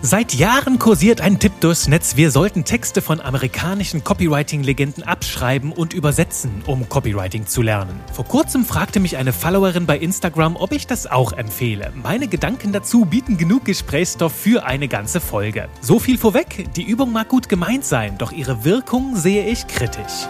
Seit Jahren kursiert ein Tipp durchs Netz, wir sollten Texte von amerikanischen Copywriting-Legenden abschreiben und übersetzen, um Copywriting zu lernen. Vor kurzem fragte mich eine Followerin bei Instagram, ob ich das auch empfehle. Meine Gedanken dazu bieten genug Gesprächsstoff für eine ganze Folge. So viel vorweg, die Übung mag gut gemeint sein, doch ihre Wirkung sehe ich kritisch.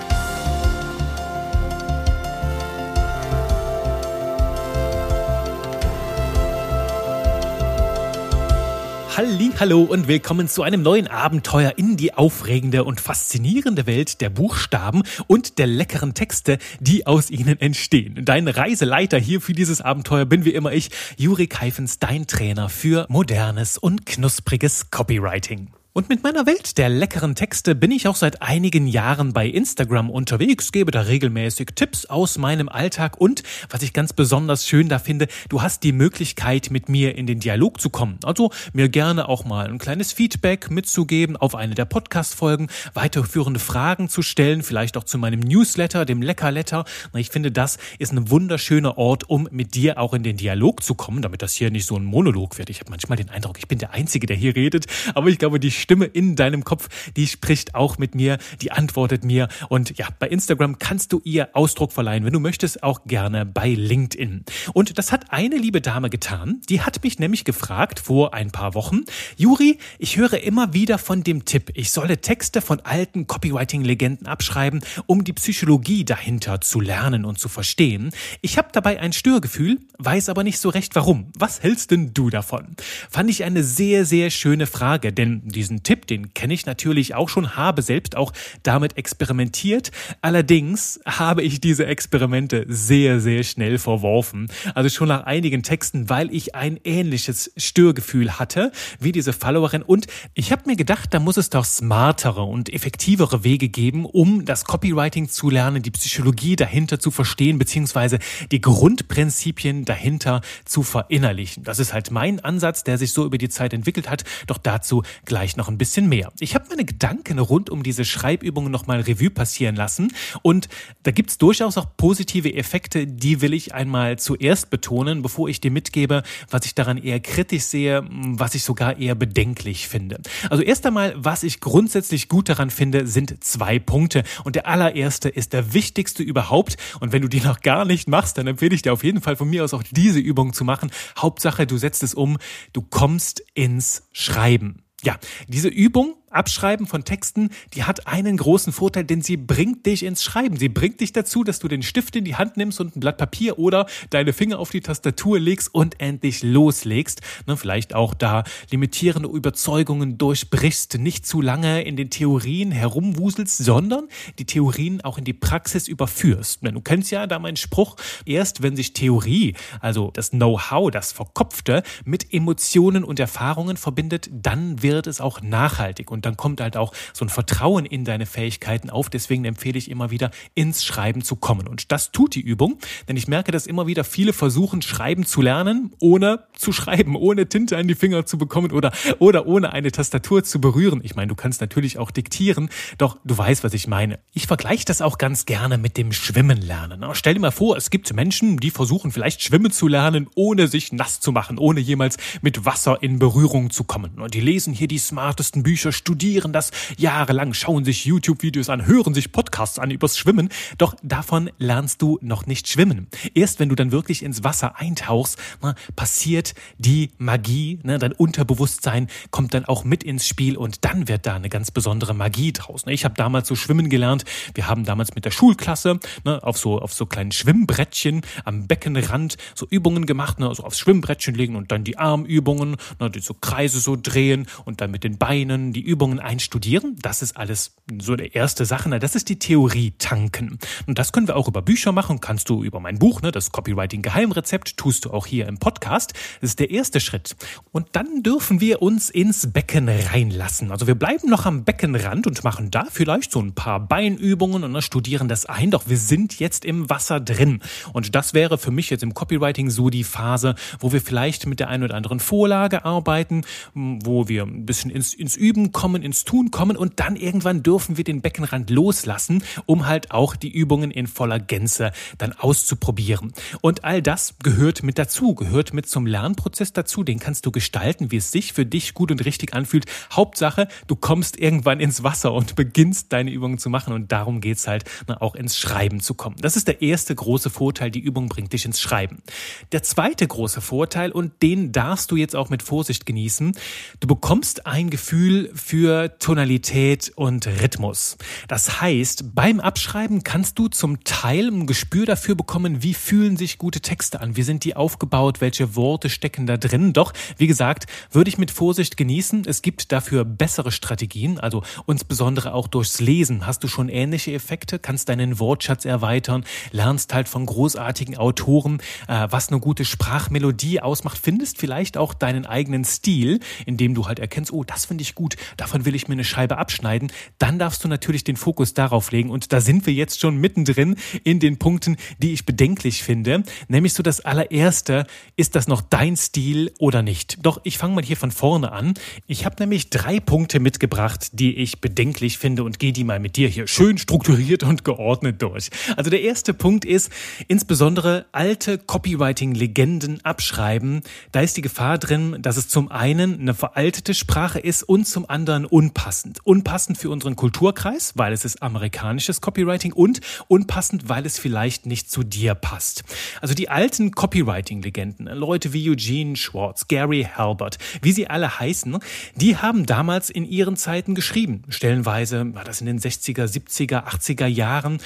Halli, hallo und willkommen zu einem neuen Abenteuer in die aufregende und faszinierende Welt der Buchstaben und der leckeren Texte, die aus ihnen entstehen. Dein Reiseleiter hier für dieses Abenteuer bin wie immer ich, Juri Keifens, dein Trainer für modernes und knuspriges Copywriting. Und mit meiner Welt der leckeren Texte bin ich auch seit einigen Jahren bei Instagram unterwegs, gebe da regelmäßig Tipps aus meinem Alltag und, was ich ganz besonders schön da finde, du hast die Möglichkeit, mit mir in den Dialog zu kommen. Also mir gerne auch mal ein kleines Feedback mitzugeben auf eine der Podcast-Folgen, weiterführende Fragen zu stellen, vielleicht auch zu meinem Newsletter, dem Leckerletter. Ich finde, das ist ein wunderschöner Ort, um mit dir auch in den Dialog zu kommen, damit das hier nicht so ein Monolog wird. Ich habe manchmal den Eindruck, ich bin der Einzige, der hier redet, aber ich glaube, die Stimme in deinem Kopf, die spricht auch mit mir, die antwortet mir. Und ja, bei Instagram kannst du ihr Ausdruck verleihen, wenn du möchtest, auch gerne bei LinkedIn. Und das hat eine liebe Dame getan, die hat mich nämlich gefragt vor ein paar Wochen, Juri, ich höre immer wieder von dem Tipp, ich solle Texte von alten Copywriting-Legenden abschreiben, um die Psychologie dahinter zu lernen und zu verstehen. Ich habe dabei ein Störgefühl, weiß aber nicht so recht warum. Was hältst denn du davon? Fand ich eine sehr, sehr schöne Frage, denn diesen Tipp, den kenne ich natürlich auch schon, habe selbst auch damit experimentiert. Allerdings habe ich diese Experimente sehr, sehr schnell verworfen. Also schon nach einigen Texten, weil ich ein ähnliches Störgefühl hatte wie diese Followerin. Und ich habe mir gedacht, da muss es doch smartere und effektivere Wege geben, um das Copywriting zu lernen, die Psychologie dahinter zu verstehen, beziehungsweise die Grundprinzipien dahinter zu verinnerlichen. Das ist halt mein Ansatz, der sich so über die Zeit entwickelt hat. Doch dazu gleich noch ein bisschen mehr. Ich habe meine Gedanken rund um diese Schreibübungen nochmal Revue passieren lassen und da gibt es durchaus auch positive Effekte, die will ich einmal zuerst betonen, bevor ich dir mitgebe, was ich daran eher kritisch sehe, was ich sogar eher bedenklich finde. Also erst einmal, was ich grundsätzlich gut daran finde, sind zwei Punkte und der allererste ist der wichtigste überhaupt und wenn du die noch gar nicht machst, dann empfehle ich dir auf jeden Fall von mir aus auch diese Übung zu machen. Hauptsache, du setzt es um, du kommst ins Schreiben. Ja, diese Übung Abschreiben von Texten, die hat einen großen Vorteil, denn sie bringt dich ins Schreiben. Sie bringt dich dazu, dass du den Stift in die Hand nimmst und ein Blatt Papier oder deine Finger auf die Tastatur legst und endlich loslegst. Ne, vielleicht auch da limitierende Überzeugungen durchbrichst, nicht zu lange in den Theorien herumwuselst, sondern die Theorien auch in die Praxis überführst. Du kennst ja da meinen Spruch, erst wenn sich Theorie, also das Know-how, das Verkopfte, mit Emotionen und Erfahrungen verbindet, dann wird es auch nachhaltig. Und und dann kommt halt auch so ein Vertrauen in deine Fähigkeiten auf. Deswegen empfehle ich immer wieder, ins Schreiben zu kommen. Und das tut die Übung, denn ich merke, dass immer wieder viele versuchen, Schreiben zu lernen, ohne zu schreiben, ohne Tinte an die Finger zu bekommen oder, oder ohne eine Tastatur zu berühren. Ich meine, du kannst natürlich auch diktieren, doch du weißt, was ich meine. Ich vergleiche das auch ganz gerne mit dem Schwimmen lernen. Stell dir mal vor, es gibt Menschen, die versuchen vielleicht schwimmen zu lernen, ohne sich nass zu machen, ohne jemals mit Wasser in Berührung zu kommen. Und die lesen hier die smartesten Bücher, studieren das jahrelang, schauen sich YouTube-Videos an, hören sich Podcasts an übers Schwimmen. Doch davon lernst du noch nicht schwimmen. Erst wenn du dann wirklich ins Wasser eintauchst, na, passiert die Magie. Ne? Dein Unterbewusstsein kommt dann auch mit ins Spiel und dann wird da eine ganz besondere Magie draus. Ne? Ich habe damals so schwimmen gelernt. Wir haben damals mit der Schulklasse ne, auf so auf so kleinen Schwimmbrettchen am Beckenrand so Übungen gemacht, ne? also aufs Schwimmbrettchen legen und dann die Armübungen, ne? die so Kreise so drehen und dann mit den Beinen die Übungen Übungen einstudieren. Das ist alles so der erste Sache. Das ist die Theorie tanken. Und das können wir auch über Bücher machen. Kannst du über mein Buch, ne, das Copywriting Geheimrezept, tust du auch hier im Podcast. Das ist der erste Schritt. Und dann dürfen wir uns ins Becken reinlassen. Also wir bleiben noch am Beckenrand und machen da vielleicht so ein paar Beinübungen und studieren das ein. Doch wir sind jetzt im Wasser drin. Und das wäre für mich jetzt im Copywriting so die Phase, wo wir vielleicht mit der einen oder anderen Vorlage arbeiten, wo wir ein bisschen ins, ins Üben kommen kommen, ins Tun kommen und dann irgendwann dürfen wir den Beckenrand loslassen, um halt auch die Übungen in voller Gänze dann auszuprobieren. Und all das gehört mit dazu, gehört mit zum Lernprozess dazu. Den kannst du gestalten, wie es sich für dich gut und richtig anfühlt. Hauptsache, du kommst irgendwann ins Wasser und beginnst deine Übungen zu machen. Und darum geht's halt, na, auch ins Schreiben zu kommen. Das ist der erste große Vorteil. Die Übung bringt dich ins Schreiben. Der zweite große Vorteil, und den darfst du jetzt auch mit Vorsicht genießen, du bekommst ein Gefühl für Tonalität und Rhythmus. Das heißt, beim Abschreiben kannst du zum Teil ein Gespür dafür bekommen, wie fühlen sich gute Texte an, wie sind die aufgebaut, welche Worte stecken da drin. Doch, wie gesagt, würde ich mit Vorsicht genießen. Es gibt dafür bessere Strategien, also insbesondere auch durchs Lesen hast du schon ähnliche Effekte, kannst deinen Wortschatz erweitern, lernst halt von großartigen Autoren, äh, was eine gute Sprachmelodie ausmacht, findest vielleicht auch deinen eigenen Stil, indem du halt erkennst, oh, das finde ich gut, davon will ich mir eine Scheibe abschneiden. Dann darfst du natürlich den Fokus darauf legen und da sind wir jetzt schon mittendrin in den Punkten, die ich bedenklich finde, nämlich so das allererste, ist das noch dein Stil oder nicht? Doch ich fange mal hier von vorne an. Ich habe nämlich drei Punkte mitgebracht, die ich bedenklich finde und gehe die mal mit dir hier schön strukturiert und geordnet durch. Also der erste Punkt ist insbesondere alte Copywriting-Legenden abschreiben. Da ist die Gefahr drin, dass es zum einen eine veraltete Sprache ist und zum anderen unpassend. Unpassend für unseren Kulturkreis, weil es ist amerikanisches Copywriting und unpassend, weil es vielleicht nicht zu dir passt. Also die alten Copywriting-Legenden, Leute wie Eugene Schwartz, Gary Halbert, wie sie alle heißen, die haben damals in ihren Zeiten geschrieben. Stellenweise war das in den 60er, 70er, 80er Jahren.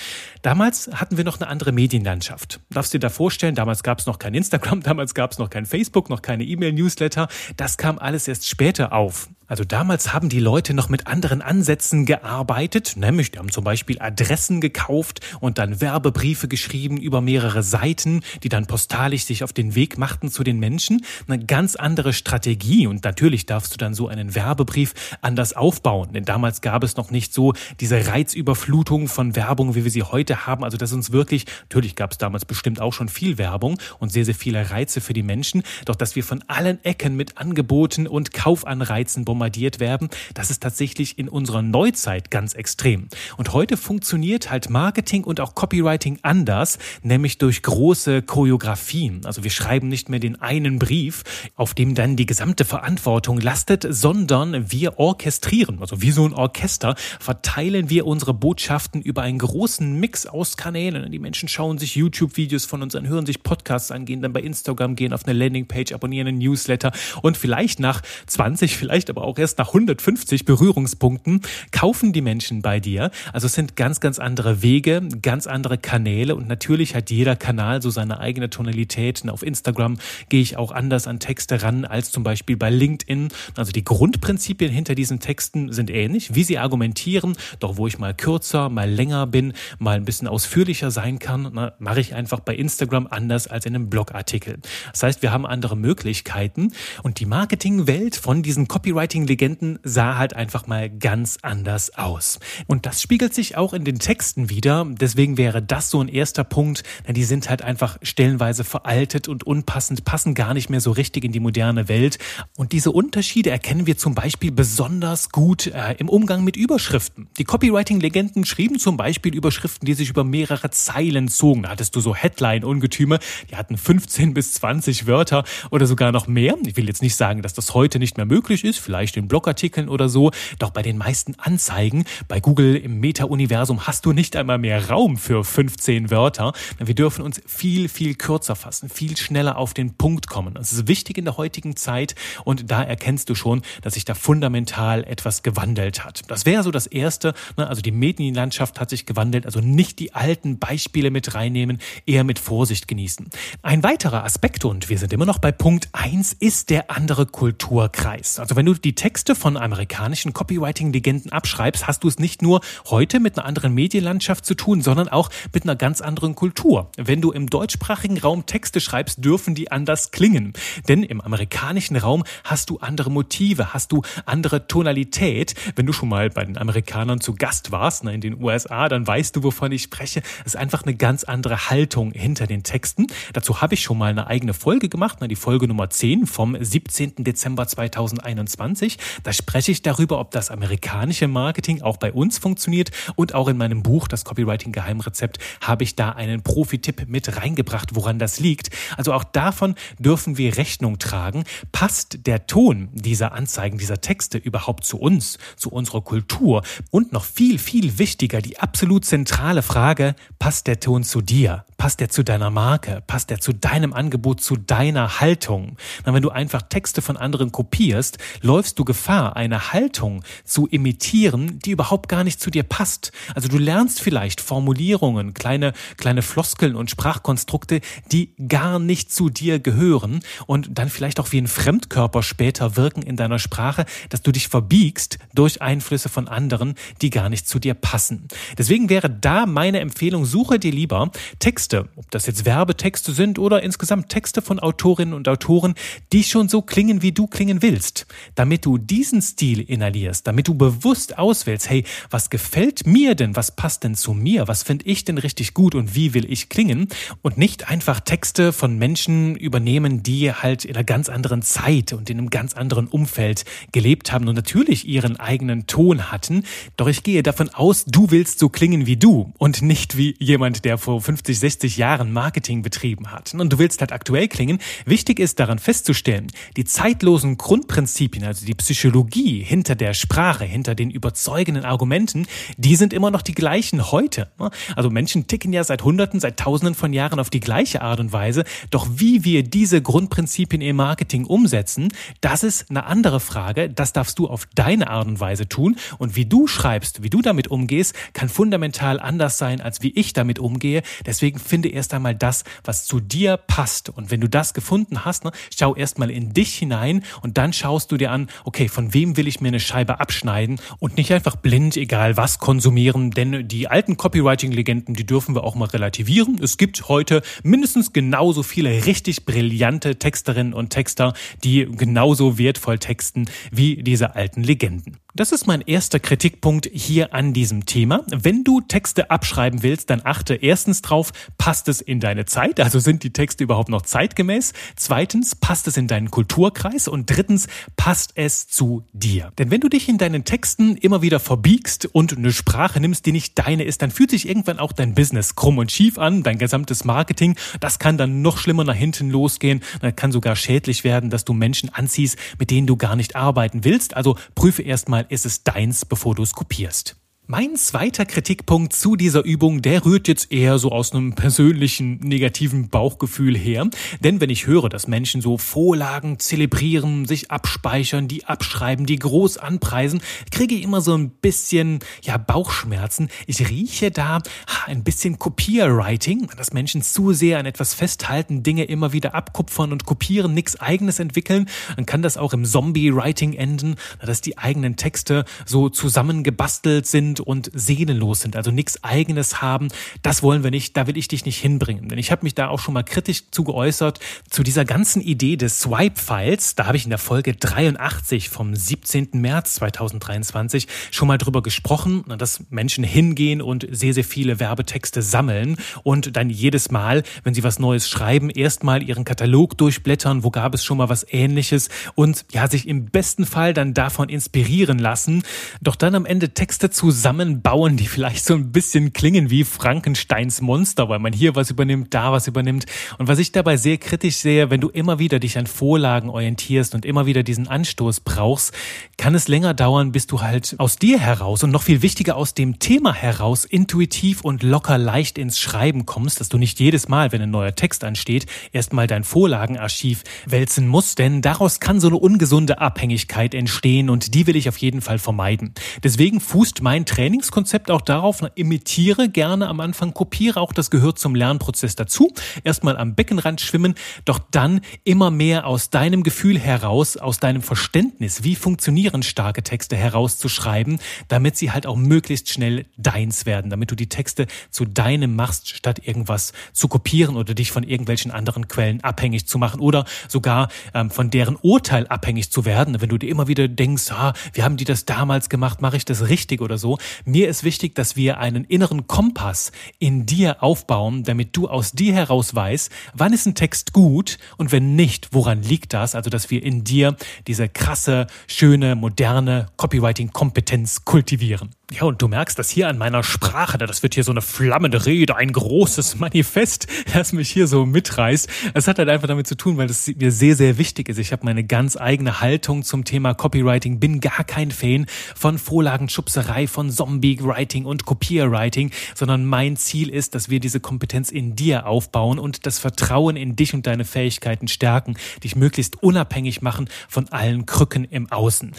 Damals hatten wir noch eine andere Medienlandschaft. Darfst du dir da vorstellen, damals gab es noch kein Instagram, damals gab es noch kein Facebook, noch keine E-Mail-Newsletter. Das kam alles erst später auf. Also damals haben die Leute noch mit anderen Ansätzen gearbeitet, nämlich die haben zum Beispiel Adressen gekauft und dann Werbebriefe geschrieben über mehrere Seiten, die dann postalisch sich auf den Weg machten zu den Menschen. Eine ganz andere Strategie und natürlich darfst du dann so einen Werbebrief anders aufbauen, denn damals gab es noch nicht so diese Reizüberflutung von Werbung, wie wir sie heute haben. Also dass uns wirklich, natürlich gab es damals bestimmt auch schon viel Werbung und sehr, sehr viele Reize für die Menschen, doch dass wir von allen Ecken mit Angeboten und Kaufanreizen bombardiert bombardiert werden, das ist tatsächlich in unserer Neuzeit ganz extrem. Und heute funktioniert halt Marketing und auch Copywriting anders, nämlich durch große Choreografien. Also wir schreiben nicht mehr den einen Brief, auf dem dann die gesamte Verantwortung lastet, sondern wir orchestrieren. Also wie so ein Orchester verteilen wir unsere Botschaften über einen großen Mix aus Kanälen. Die Menschen schauen sich YouTube-Videos von uns an, hören sich Podcasts an, gehen dann bei Instagram, gehen auf eine Landingpage, abonnieren einen Newsletter und vielleicht nach 20, vielleicht aber auch auch erst nach 150 Berührungspunkten kaufen die Menschen bei dir. Also es sind ganz, ganz andere Wege, ganz andere Kanäle und natürlich hat jeder Kanal so seine eigene Tonalität. Und auf Instagram gehe ich auch anders an Texte ran als zum Beispiel bei LinkedIn. Also die Grundprinzipien hinter diesen Texten sind ähnlich, wie sie argumentieren, doch wo ich mal kürzer, mal länger bin, mal ein bisschen ausführlicher sein kann, mache ich einfach bei Instagram anders als in einem Blogartikel. Das heißt, wir haben andere Möglichkeiten und die Marketingwelt von diesen Copywriting Legenden sah halt einfach mal ganz anders aus. Und das spiegelt sich auch in den Texten wieder. Deswegen wäre das so ein erster Punkt, denn die sind halt einfach stellenweise veraltet und unpassend, passen gar nicht mehr so richtig in die moderne Welt. Und diese Unterschiede erkennen wir zum Beispiel besonders gut äh, im Umgang mit Überschriften. Die Copywriting-Legenden schrieben zum Beispiel Überschriften, die sich über mehrere Zeilen zogen. Da hattest du so Headline-Ungetüme, die hatten 15 bis 20 Wörter oder sogar noch mehr. Ich will jetzt nicht sagen, dass das heute nicht mehr möglich ist. Vielleicht vielleicht in Blogartikeln oder so. Doch bei den meisten Anzeigen bei Google im Meta-Universum hast du nicht einmal mehr Raum für 15 Wörter. Wir dürfen uns viel, viel kürzer fassen, viel schneller auf den Punkt kommen. Das ist wichtig in der heutigen Zeit und da erkennst du schon, dass sich da fundamental etwas gewandelt hat. Das wäre so das Erste. Ne? Also die Medienlandschaft hat sich gewandelt, also nicht die alten Beispiele mit reinnehmen, eher mit Vorsicht genießen. Ein weiterer Aspekt, und wir sind immer noch bei Punkt eins, ist der andere Kulturkreis. Also wenn du die Texte von amerikanischen Copywriting-Legenden abschreibst, hast du es nicht nur heute mit einer anderen Medienlandschaft zu tun, sondern auch mit einer ganz anderen Kultur. Wenn du im deutschsprachigen Raum Texte schreibst, dürfen die anders klingen. Denn im amerikanischen Raum hast du andere Motive, hast du andere Tonalität. Wenn du schon mal bei den Amerikanern zu Gast warst, ne, in den USA, dann weißt du, wovon ich spreche. Es ist einfach eine ganz andere Haltung hinter den Texten. Dazu habe ich schon mal eine eigene Folge gemacht, ne, die Folge Nummer 10 vom 17. Dezember 2021 2020. Da spreche ich darüber, ob das amerikanische Marketing auch bei uns funktioniert und auch in meinem Buch, das Copywriting Geheimrezept, habe ich da einen Profi-Tipp mit reingebracht, woran das liegt. Also auch davon dürfen wir Rechnung tragen. Passt der Ton dieser Anzeigen, dieser Texte überhaupt zu uns, zu unserer Kultur? Und noch viel, viel wichtiger, die absolut zentrale Frage, passt der Ton zu dir? Passt der zu deiner Marke? Passt der zu deinem Angebot, zu deiner Haltung? Na, wenn du einfach Texte von anderen kopierst, läufst du Gefahr, eine Haltung zu imitieren, die überhaupt gar nicht zu dir passt. Also du lernst vielleicht Formulierungen, kleine, kleine Floskeln und Sprachkonstrukte, die gar nicht zu dir gehören und dann vielleicht auch wie ein Fremdkörper später wirken in deiner Sprache, dass du dich verbiegst durch Einflüsse von anderen, die gar nicht zu dir passen. Deswegen wäre da meine Empfehlung, suche dir lieber Texte Texte, ob das jetzt Werbetexte sind oder insgesamt Texte von Autorinnen und Autoren, die schon so klingen, wie du klingen willst. Damit du diesen Stil inhalierst, damit du bewusst auswählst, hey, was gefällt mir denn, was passt denn zu mir, was finde ich denn richtig gut und wie will ich klingen und nicht einfach Texte von Menschen übernehmen, die halt in einer ganz anderen Zeit und in einem ganz anderen Umfeld gelebt haben und natürlich ihren eigenen Ton hatten. Doch ich gehe davon aus, du willst so klingen wie du und nicht wie jemand, der vor 50, 60 60 Jahren Marketing betrieben hat. Und du willst halt aktuell klingen, wichtig ist daran festzustellen, die zeitlosen Grundprinzipien, also die Psychologie hinter der Sprache, hinter den überzeugenden Argumenten, die sind immer noch die gleichen heute. Also Menschen ticken ja seit Hunderten, seit Tausenden von Jahren auf die gleiche Art und Weise, doch wie wir diese Grundprinzipien im Marketing umsetzen, das ist eine andere Frage, das darfst du auf deine Art und Weise tun. Und wie du schreibst, wie du damit umgehst, kann fundamental anders sein, als wie ich damit umgehe. Deswegen finde erst einmal das, was zu dir passt. Und wenn du das gefunden hast, ne, schau erst mal in dich hinein und dann schaust du dir an, okay, von wem will ich mir eine Scheibe abschneiden und nicht einfach blind, egal was, konsumieren. Denn die alten Copywriting-Legenden, die dürfen wir auch mal relativieren. Es gibt heute mindestens genauso viele richtig brillante Texterinnen und Texter, die genauso wertvoll texten wie diese alten Legenden. Das ist mein erster Kritikpunkt hier an diesem Thema. Wenn du Texte abschreiben willst, dann achte erstens drauf, passt es in deine Zeit? Also sind die Texte überhaupt noch zeitgemäß? Zweitens, passt es in deinen Kulturkreis? Und drittens, passt es zu dir? Denn wenn du dich in deinen Texten immer wieder verbiegst und eine Sprache nimmst, die nicht deine ist, dann fühlt sich irgendwann auch dein Business krumm und schief an, dein gesamtes Marketing. Das kann dann noch schlimmer nach hinten losgehen. Das kann sogar schädlich werden, dass du Menschen anziehst, mit denen du gar nicht arbeiten willst. Also prüfe erstmal, ist es deins, bevor du es kopierst. Mein zweiter Kritikpunkt zu dieser Übung, der rührt jetzt eher so aus einem persönlichen negativen Bauchgefühl her. Denn wenn ich höre, dass Menschen so Vorlagen zelebrieren, sich abspeichern, die abschreiben, die groß anpreisen, kriege ich immer so ein bisschen, ja, Bauchschmerzen. Ich rieche da ein bisschen Kopierwriting, dass Menschen zu sehr an etwas festhalten, Dinge immer wieder abkupfern und kopieren, nichts eigenes entwickeln. Dann kann das auch im Zombie-Writing enden, dass die eigenen Texte so zusammengebastelt sind und seelenlos sind, also nichts eigenes haben. Das wollen wir nicht, da will ich dich nicht hinbringen. Denn ich habe mich da auch schon mal kritisch zu geäußert zu dieser ganzen Idee des Swipe-Files. Da habe ich in der Folge 83 vom 17. März 2023 schon mal drüber gesprochen, dass Menschen hingehen und sehr, sehr viele Werbetexte sammeln und dann jedes Mal, wenn sie was Neues schreiben, erstmal ihren Katalog durchblättern, wo gab es schon mal was ähnliches und ja, sich im besten Fall dann davon inspirieren lassen, doch dann am Ende Texte zu zusammenbauen, die vielleicht so ein bisschen klingen wie Frankensteins Monster, weil man hier was übernimmt, da was übernimmt. Und was ich dabei sehr kritisch sehe, wenn du immer wieder dich an Vorlagen orientierst und immer wieder diesen Anstoß brauchst, kann es länger dauern, bis du halt aus dir heraus und noch viel wichtiger aus dem Thema heraus intuitiv und locker leicht ins Schreiben kommst, dass du nicht jedes Mal, wenn ein neuer Text ansteht, erstmal dein Vorlagenarchiv wälzen musst, denn daraus kann so eine ungesunde Abhängigkeit entstehen und die will ich auf jeden Fall vermeiden. Deswegen fußt mein Trainingskonzept auch darauf, imitiere gerne am Anfang, kopiere auch, das gehört zum Lernprozess dazu. Erstmal am Beckenrand schwimmen, doch dann immer mehr aus deinem Gefühl heraus, aus deinem Verständnis, wie funktionieren starke Texte herauszuschreiben, damit sie halt auch möglichst schnell deins werden, damit du die Texte zu deinem machst, statt irgendwas zu kopieren oder dich von irgendwelchen anderen Quellen abhängig zu machen oder sogar ähm, von deren Urteil abhängig zu werden. Wenn du dir immer wieder denkst, ah, wie haben die das damals gemacht, mache ich das richtig oder so, Mir ist wichtig, dass wir einen inneren Kompass in dir aufbauen, damit du aus dir heraus weißt, wann ist ein Text gut und wenn nicht, woran liegt das? Also, dass wir in dir diese krasse, schöne, moderne Copywriting-Kompetenz kultivieren. Ja, und du merkst das hier an meiner Sprache, das wird hier so eine flammende Rede, ein großes Manifest, das mich hier so mitreißt. Es hat halt einfach damit zu tun, weil das mir sehr, sehr wichtig ist. Ich habe meine ganz eigene Haltung zum Thema Copywriting, bin gar kein Fan von Vorlagenschubserei, von Zombie-Writing und Kopierwriting, sondern mein Ziel ist, dass wir diese Kompetenz in dir aufbauen und das Vertrauen in dich und deine Fähigkeiten stärken, dich möglichst unabhängig machen von allen Krücken im Außen.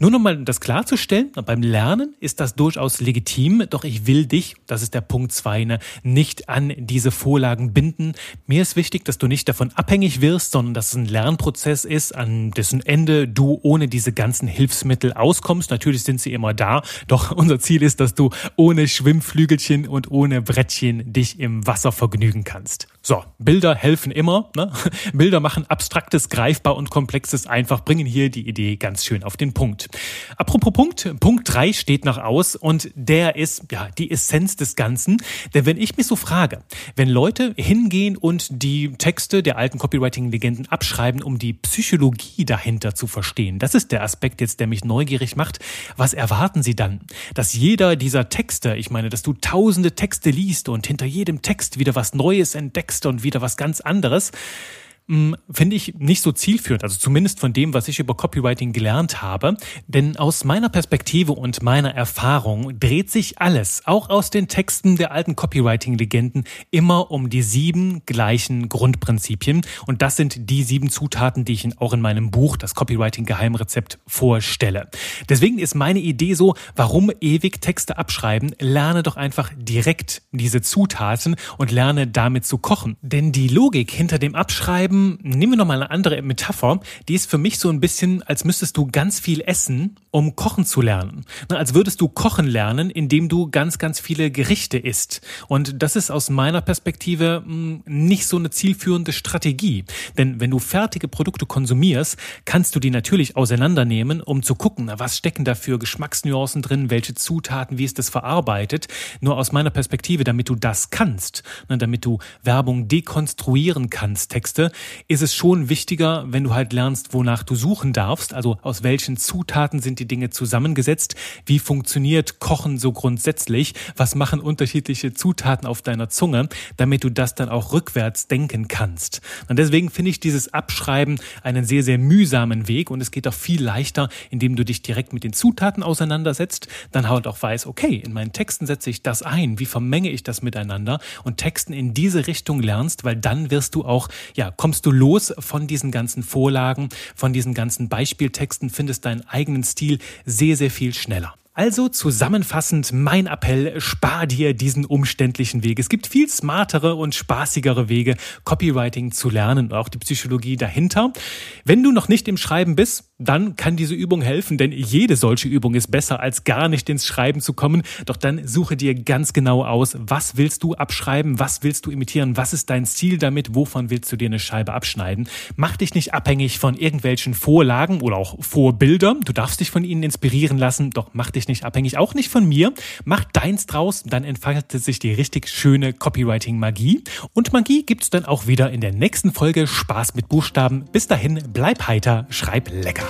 Nur nochmal das klarzustellen, beim Lernen ist das durchaus legitim, doch ich will dich, das ist der Punkt zwei, ne, nicht an diese Vorlagen binden. Mir ist wichtig, dass du nicht davon abhängig wirst, sondern dass es ein Lernprozess ist, an dessen Ende du ohne diese ganzen Hilfsmittel auskommst. Natürlich sind sie immer da, doch unser Ziel ist, dass du ohne Schwimmflügelchen und ohne Brettchen dich im Wasser vergnügen kannst. So, Bilder helfen immer. Ne? Bilder machen Abstraktes greifbar und Komplexes einfach, bringen hier die Idee ganz schön auf den Punkt. Apropos Punkt, Punkt drei steht noch aus und der ist ja die Essenz des Ganzen. Denn wenn ich mich so frage, wenn Leute hingehen und die Texte der alten Copywriting-Legenden abschreiben, um die Psychologie dahinter zu verstehen, das ist der Aspekt jetzt, der mich neugierig macht. Was erwarten sie dann? Dass jeder dieser Texte, ich meine, dass du tausende Texte liest und hinter jedem Text wieder was Neues entdeckst, und wieder was ganz anderes. Hm, finde ich nicht so zielführend, also zumindest von dem, was ich über Copywriting gelernt habe. Denn aus meiner Perspektive und meiner Erfahrung dreht sich alles, auch aus den Texten der alten Copywriting-Legenden, immer um die sieben gleichen Grundprinzipien. Und das sind die sieben Zutaten, die ich auch in meinem Buch, das Copywriting-Geheimrezept, vorstelle. Deswegen ist meine Idee so, warum ewig Texte abschreiben? Lerne doch einfach direkt diese Zutaten und lerne damit zu kochen. Denn die Logik hinter dem Abschreiben ähm, nehmen wir noch mal eine andere Metapher. Die ist für mich so ein bisschen, als müsstest du ganz viel essen, um kochen zu lernen. Als würdest du kochen lernen, indem du ganz, ganz viele Gerichte isst. Und das ist aus meiner Perspektive hm, nicht so eine zielführende Strategie. Denn wenn du fertige Produkte konsumierst, kannst du die natürlich auseinandernehmen, um zu gucken, was stecken da für Geschmacksnuancen drin, welche Zutaten, wie ist das verarbeitet. Nur aus meiner Perspektive, damit du das kannst, damit du Werbung dekonstruieren kannst, Texte, ist es schon wichtiger, wenn du halt lernst, wonach du suchen darfst, also aus welchen Zutaten sind die Dinge zusammengesetzt, wie funktioniert Kochen so grundsätzlich, was machen unterschiedliche Zutaten auf deiner Zunge, damit du das dann auch rückwärts denken kannst. Und deswegen finde ich dieses Abschreiben einen sehr, sehr mühsamen Weg und es geht auch viel leichter, indem du dich direkt mit den Zutaten auseinandersetzt, dann halt auch weiß, okay, in meinen Texten setze ich das ein, wie vermenge ich das miteinander? Und Texten in diese Richtung lernst, weil dann wirst du auch, ja, kommst kommst du los von diesen ganzen Vorlagen, von diesen ganzen Beispieltexten, findest deinen eigenen Stil sehr, sehr viel schneller. Also zusammenfassend mein Appell, spar dir diesen umständlichen Weg. Es gibt viel smartere und spaßigere Wege, Copywriting zu lernen und auch die Psychologie dahinter. Wenn du noch nicht im Schreiben bist, dann kann diese Übung helfen, denn jede solche Übung ist besser, als gar nicht ins Schreiben zu kommen. Doch dann suche dir ganz genau aus, was willst du abschreiben, was willst du imitieren, was ist dein Ziel damit, wovon willst du dir eine Scheibe abschneiden. Mach dich nicht abhängig von irgendwelchen Vorlagen oder auch Vorbildern. Du darfst dich von ihnen inspirieren lassen, doch mach dich nicht abhängig, auch nicht von mir. Mach deins draus, dann entfaltet sich die richtig schöne Copywriting-Magie. Und Magie gibt's dann auch wieder in der nächsten Folge Spaß mit Buchstaben. Bis dahin, bleib heiter, schreib lecker.